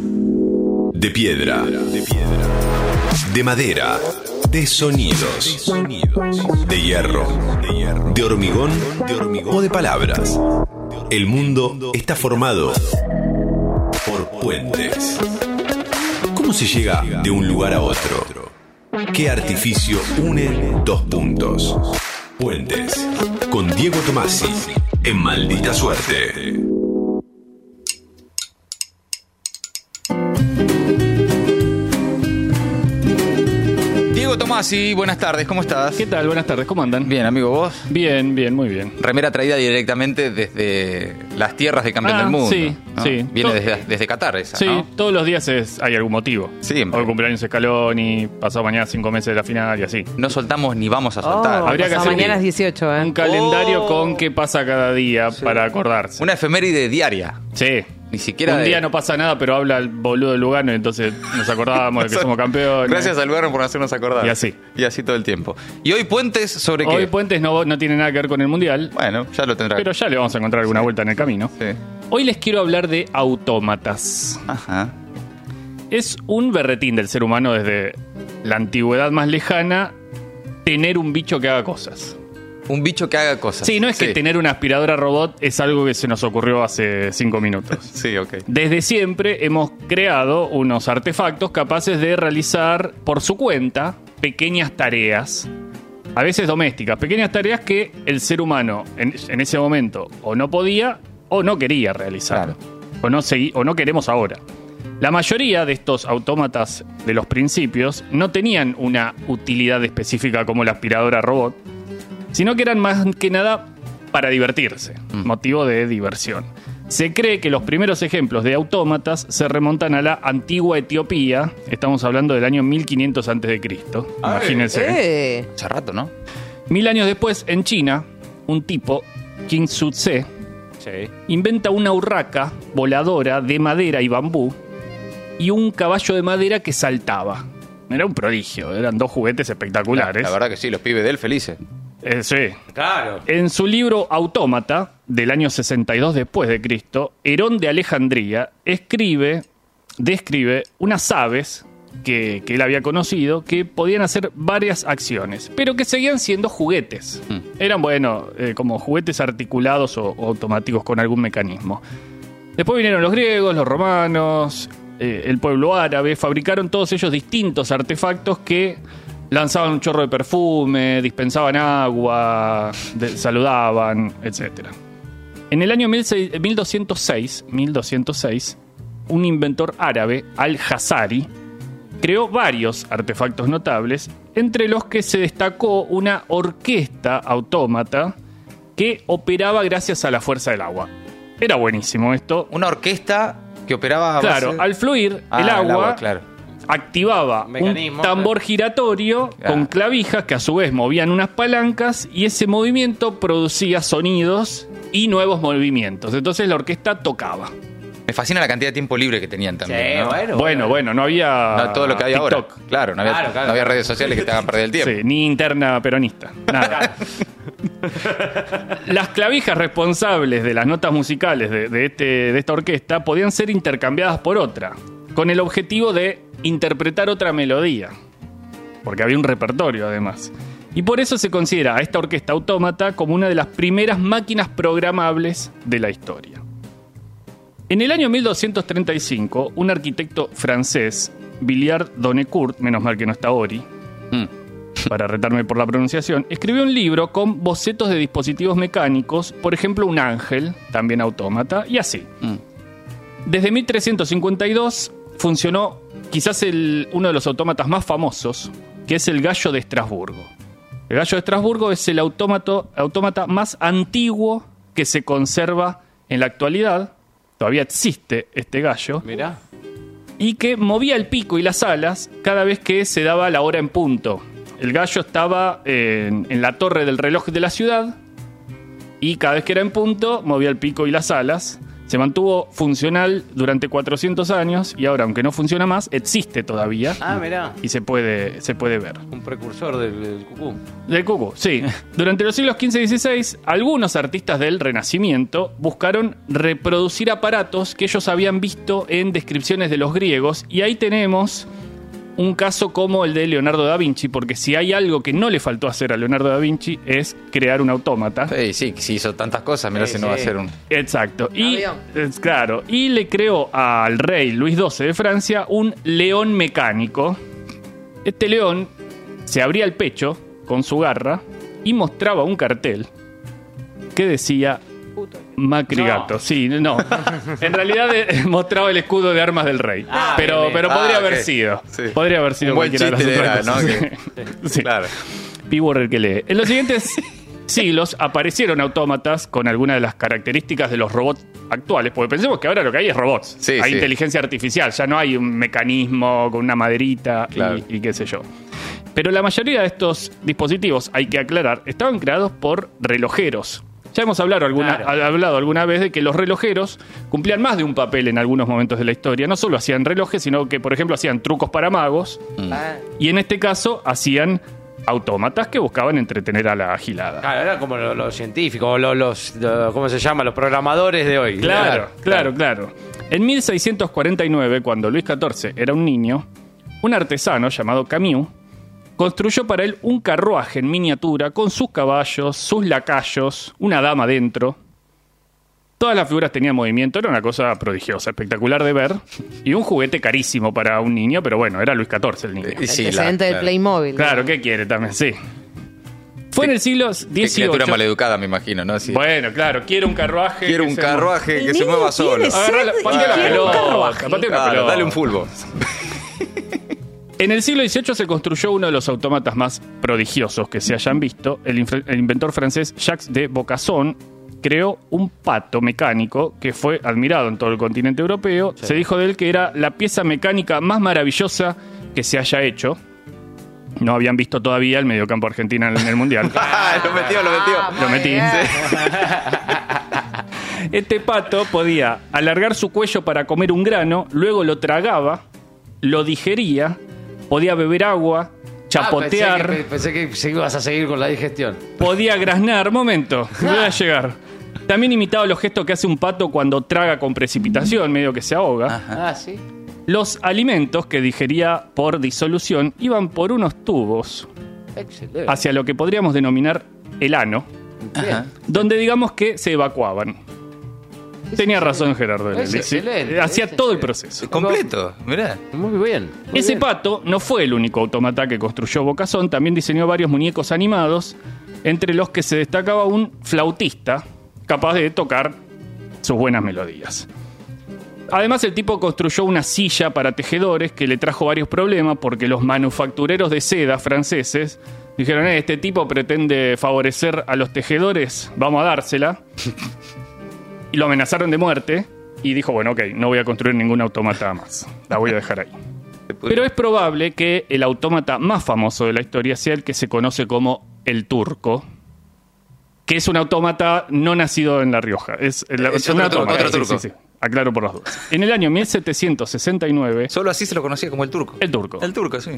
De piedra. De piedra. De madera. De sonidos. De hierro. De hormigón. De hormigón. O de palabras. El mundo está formado por puentes. ¿Cómo se llega de un lugar a otro? ¿Qué artificio une dos puntos? Puentes. Con Diego Tomasi. En maldita suerte. Tomasi, buenas tardes, ¿cómo estás? ¿Qué tal? Buenas tardes, ¿cómo andan? Bien, amigo, ¿vos? Bien, bien, muy bien. Remera traída directamente desde las tierras de campeón Ah, del mundo. sí, ¿no? sí. Viene To- desde, desde Qatar esa, Sí, ¿no? todos los días es- hay algún motivo. Siempre. Hoy cumpleaños Scaloni, pasado mañana cinco meses de la final y así. No soltamos ni vamos a soltar. Habría que pasado hacer mañana un- es 18, ¿eh? Un calendario Oh. con qué pasa cada día para acordarse. Una efeméride diaria. Sí. Ni siquiera un de- día no pasa nada, pero habla el boludo de Lugano y entonces nos acordábamos de que somos campeones. Gracias al Lugano por hacernos acordar. Y así. Y así todo el tiempo. Y hoy puentes sobre qué. Hoy Puentes no, no tiene nada que ver con el Mundial, Bueno, ya lo tendrá. pero ya le vamos a encontrar alguna vuelta en el camino. Sí. Hoy les quiero hablar de autómatas. Ajá. Es un berretín del ser humano desde la antigüedad más lejana tener un bicho que haga cosas. Un bicho que haga cosas. Sí, no es que tener una aspiradora robot es algo que se nos ocurrió hace cinco minutos. Sí, ok. Desde siempre hemos creado unos artefactos capaces de realizar por su cuenta pequeñas tareas, a veces domésticas, pequeñas tareas que el ser humano en, en ese momento o no podía o no quería realizar, Claro. o, no segui- o no queremos ahora. La mayoría de estos autómatas de los principios no tenían una utilidad específica como la aspiradora robot, sino que eran más que nada para divertirse, motivo de diversión. Se cree que los primeros ejemplos de autómatas se remontan a la antigua Etiopía, estamos hablando del año 1500 a.C., imagínense. Eh, Hace rato, ¿no? Mil años después, en China, un tipo, Qin Su Tse, Sí. inventa una urraca voladora de madera y bambú y un caballo de madera que saltaba. Era un prodigio, eran dos juguetes espectaculares. La verdad que sí, los pibes de él felices. Eh, sí. Claro. En su libro Autómata, del año 62 después de Cristo, Herón de Alejandría escribe, describe unas aves que, que él había conocido que podían hacer varias acciones, pero que seguían siendo juguetes. Mm. Eran, bueno, eh, como juguetes articulados o, o automáticos con algún mecanismo. Después vinieron los griegos, los romanos, eh, el pueblo árabe, fabricaron todos ellos distintos artefactos que lanzaban un chorro de perfume, dispensaban agua, de- saludaban, etc. En el año 16 1206, 1206, un inventor árabe, Al-Hazari, creó varios artefactos notables, entre los que se destacó una orquesta autómata que operaba gracias a la fuerza del agua. Era buenísimo esto. Una orquesta que operaba a Claro, al fluir Ah, el el agua, agua, claro. Activaba Mecanismo, un tambor giratorio Claro. con clavijas que a su vez movían unas palancas y ese movimiento producía sonidos y nuevos movimientos. Entonces la orquesta tocaba. Me fascina la cantidad de tiempo libre que tenían también. Sí, ¿no? bueno. Bueno, bueno, no había No todo lo que hay ahora. Claro, no había, Claro, claro. no había redes sociales que te hagan perder el tiempo. Sí, ni interna peronista. Nada. Las clavijas responsables de las notas musicales de, de este, de esta orquesta podían ser intercambiadas por otra, con el objetivo de interpretar otra melodía, porque había un repertorio además. Y por eso se considera a esta orquesta autómata como una de las primeras máquinas programables de la historia. En el año 1235, un arquitecto francés, Villard Donecourt, menos mal que no está Ori, Mm. para retarme por la pronunciación, escribió un libro con bocetos de dispositivos mecánicos, por ejemplo un ángel, también autómata, y así. Mm. Desde 1352 funcionó quizás el- uno de los autómatas más famosos, que es el gallo de Estrasburgo. El gallo de Estrasburgo es el autómata más antiguo que se conserva en la actualidad. Todavía existe este gallo Mirá. y que movía el pico y las alas cada vez que se daba la hora en punto. El gallo estaba en, en la torre del reloj de la ciudad y cada vez que era en punto movía el pico y las alas, Se mantuvo funcional durante 400 años y ahora, aunque no funciona más, existe todavía Ah, mirá. y se puede, se puede ver. Un precursor del, del cucú. Del cuco, sí. Durante los siglos XV y XVI, algunos artistas del Renacimiento buscaron reproducir aparatos que ellos habían visto en descripciones de los griegos, y ahí tenemos un caso como el de Leonardo da Vinci, porque si hay algo que no le faltó hacer a Leonardo da Vinci es crear un autómata. Sí, sí, si hizo tantas cosas, mira Sí, si no va a ser un. Exacto. Y, es claro, y le creó al rey Luis XII de Francia un león mecánico. Este león se abría el pecho con su garra y mostraba un cartel que decía Macri No. Gato. Sí, no. En realidad eh, mostraba el escudo de armas del rey. Ah, pero, bien, pero podría Ah, haber ok. sido. Sí. Podría haber sido Un buen cualquiera de las era, otras ¿no? cosas. Sí. Claro. El que lee. En los siguientes siglos aparecieron autómatas con algunas de las características de los robots actuales, porque pensemos que ahora lo que hay es robots. Sí, hay sí. inteligencia artificial, ya no hay un mecanismo con una maderita y- y, qué sé yo. Pero la mayoría de estos dispositivos, hay que aclarar, estaban creados por relojeros. Ya hemos hablado alguna, Claro. hablado alguna vez de que los relojeros cumplían más de un papel en algunos momentos de la historia. No solo hacían relojes, sino que, por ejemplo, hacían trucos para magos, Ah, y en este caso hacían autómatas que buscaban entretener a la agilada. Claro, era como lo- los científicos, lo- los, lo- ¿cómo se llama? Los programadores de hoy. Claro, claro, claro. En 1649, cuando Luis XIV era un niño, un artesano llamado Camus construyó para él un carruaje en miniatura con sus caballos, sus lacayos, una dama dentro. Todas las figuras tenían movimiento, era una cosa prodigiosa, espectacular de ver. Y un juguete carísimo para un niño, pero bueno, era Luis XIV el niño. Y sí, la- antecedente del claro. Playmobil. Claro, ¿qué quiere también? Sí. Fue en el siglo Qué criatura XVIII. maleducada, me imagino, ¿no? Sí. Bueno, claro, quiero un carruaje. Quiero un carruaje El que se mueva solo. Agarrá la, pelota, patea una pelota. dale un fulbo. En el siglo XVIII se construyó uno de los autómatas más prodigiosos que se hayan visto. El, inventor francés Jacques de Bocasson creó un pato mecánico que fue admirado en todo el continente europeo. Se dijo de él que era la pieza mecánica más maravillosa que se haya hecho. No habían visto todavía el mediocampo argentina en el Mundial. Ah, lo metió, lo metió. Ah, Lo metí. Este pato podía alargar su cuello para comer un grano, luego lo tragaba, lo digería, podía beber agua, chapotear, Ah, pensé, que, pensé que ibas a seguir con la digestión. podía graznar. Momento, voy a llegar. También imitaba los gestos que hace un pato cuando traga con precipitación, medio que se ahoga. Ah, sí. Los alimentos que digería por disolución iban por unos tubos Excelente. hacia lo que podríamos denominar el ano, Bien. donde digamos que se evacuaban. Tenía razón Gerardo. Excelente, Hacía es todo el proceso. Completo, mirá. Muy bien. muy Ese bien. pato no fue el único automata que construyó Bocazón, también diseñó varios muñecos animados, entre los que se destacaba un flautista capaz de tocar sus buenas melodías. Además, el tipo construyó una silla para tejedores que le trajo varios problemas porque los manufactureros de seda franceses dijeron, "Eh, este tipo pretende favorecer a los tejedores, vamos a dársela. y lo amenazaron de muerte y dijo, bueno, ok, no voy a construir ningún automata más, la voy a dejar ahí. Pero es probable que el autómata más famoso de la historia sea el que se conoce como el turco, que es un autómata no nacido en La Rioja. Es, el- Es un otro turco, autómata, otro sí, sí, sí. Aclaro por las dudas. En el año 1769, Solo así se lo conocía como el turco. el turco, El turco, sí.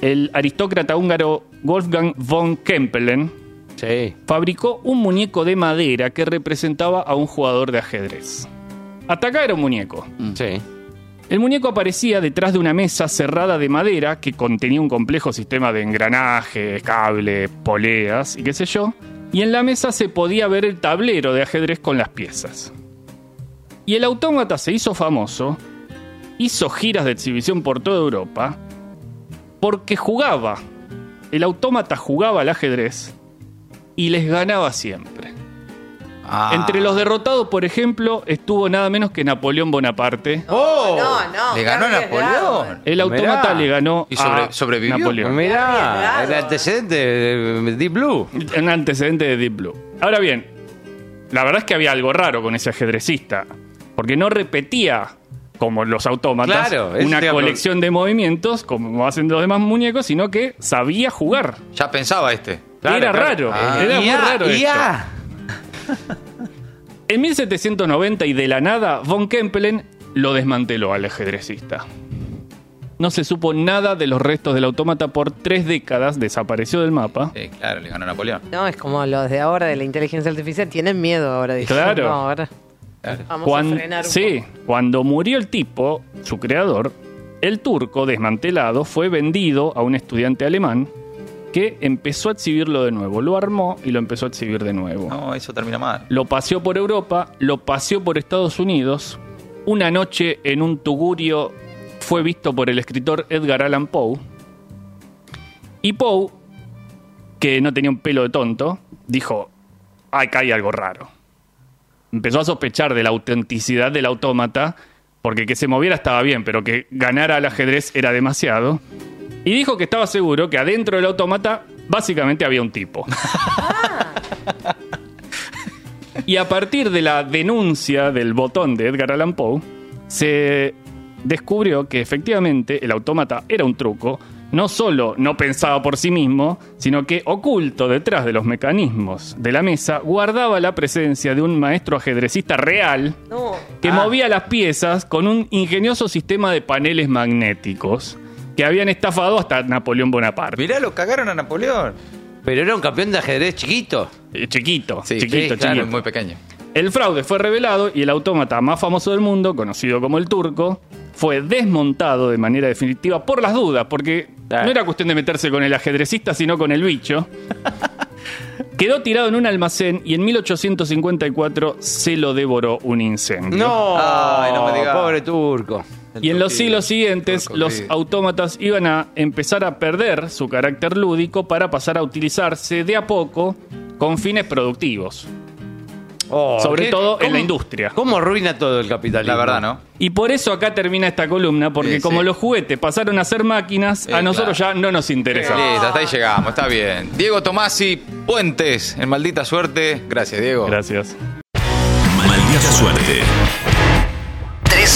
el aristócrata húngaro Wolfgang von Kempelen, Sí. fabricó un muñeco de madera que representaba a un jugador de ajedrez. Hasta acá era un muñeco. Sí. El muñeco aparecía detrás de una mesa cerrada de madera que contenía un complejo sistema de engranajes, cables, poleas y qué sé yo, y en la mesa se podía ver el tablero de ajedrez con las piezas. Y el autómata se hizo famoso, hizo giras de exhibición por toda Europa, porque jugaba. El autómata jugaba al ajedrez y les ganaba siempre. Ah. Entre los derrotados, por ejemplo, estuvo nada menos que Napoleón Bonaparte. ¡Oh! No, no. ¿Le ganó a qué arriesgado. Napoleón? El autómata Mirá. le ganó ¿Y sobre- a sobrevivió? Napoleón. Mirá, el antecedente de Deep Blue. Un antecedente de Deep Blue. Ahora bien, la verdad es que había algo raro con ese ajedrecista, porque no repetía como los autómatas Claro, una colección de movimientos como hacen los demás muñecos, sino que sabía jugar. Ya pensaba este. Claro, era claro. raro, Ah. era muy raro esto. ya. En 1790 y de la nada, von Kempelen lo desmanteló al ajedrecista. No se supo nada de los restos del autómata por tres décadas, desapareció del mapa. Sí, claro, le ganó Napoleón. No, es como los de ahora de la inteligencia artificial. Tienen miedo ahora. dicen, Claro. No, ahora Claro. vamos a frenar un sí, poco. cuando murió el tipo, su creador, el turco desmantelado fue vendido a un estudiante alemán que empezó a exhibirlo de nuevo. Lo armó y lo empezó a exhibir de nuevo. No, eso termina mal. Lo paseó por Europa, lo paseó por Estados Unidos. Una noche en un tugurio fue visto por el escritor Edgar Allan Poe. Y Poe, que no tenía un pelo de tonto, dijo, acá hay algo raro. Empezó a sospechar de la autenticidad del autómata, porque que se moviera estaba bien, pero que ganara al ajedrez era demasiado. Y dijo que estaba seguro que adentro del autómata básicamente había un tipo. Y a partir de la denuncia del botón de Edgar Allan Poe, se descubrió que efectivamente el autómata era un truco. No solo no pensaba por sí mismo, sino que oculto detrás de los mecanismos de la mesa guardaba la presencia de un maestro ajedrecista real No. que Ah. movía las piezas con un ingenioso sistema de paneles magnéticos que habían estafado hasta Napoleón Bonaparte. Mirá, lo cagaron a Napoleón. Pero era un campeón de ajedrez chiquito. Eh, Chiquito, Sí, chiquito, sí, claro, chiquito. muy pequeño. El fraude fue revelado y el autómata más famoso del mundo, conocido como el turco, fue desmontado de manera definitiva por las dudas, porque Claro. no era cuestión de meterse con el ajedrecista, sino con el bicho. Quedó tirado en un almacén y en 1854 se lo devoró un incendio. No, Ay, no me digas. pobre turco. Y en los siglos siguientes, los autómatas iban a empezar a perder su carácter lúdico para pasar a utilizarse de a poco con fines productivos. Oh, Sobre ¿qué- todo en cómo- la industria. ¿Cómo arruina todo el capitalismo? La verdad, ¿no? Y por eso acá termina esta columna, porque Sí, como sí. los juguetes pasaron a ser máquinas, a nosotros claro. ya no nos interesa. Listo, hasta ahí llegamos, está bien. Diego Tomasi, Puentes, en maldita suerte. Gracias, Diego. Gracias. Maldita suerte.